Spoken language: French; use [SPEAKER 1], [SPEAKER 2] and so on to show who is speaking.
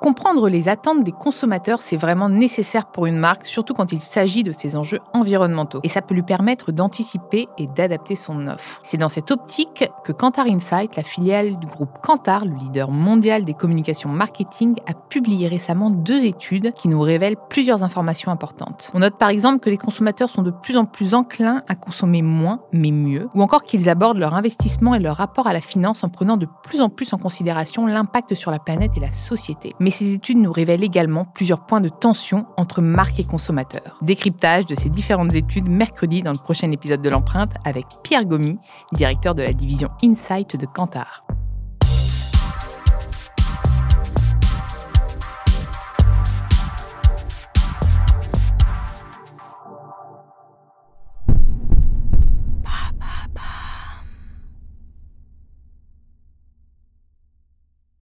[SPEAKER 1] Comprendre les attentes des consommateurs, c'est vraiment nécessaire pour une marque, surtout quand il s'agit de ses enjeux environnementaux. Et ça peut lui permettre d'anticiper et d'adapter son offre. C'est dans cette optique que Kantar Insight, la filiale du groupe Kantar, le leader mondial des communications marketing, a publié récemment deux études qui nous révèlent plusieurs informations importantes. On note par exemple que les consommateurs sont de plus en plus enclins à consommer moins mais mieux, ou encore qu'ils abordent leur investissement et leur rapport à la finance en prenant de plus en plus en considération l'impact sur la planète et la société. Mais ces études nous révèlent également plusieurs points de tension entre marques et consommateurs. Décryptage de ces différentes études mercredi dans le prochain épisode de l'empreinte avec Pierre Gomi, directeur de la division Insight de Kantar.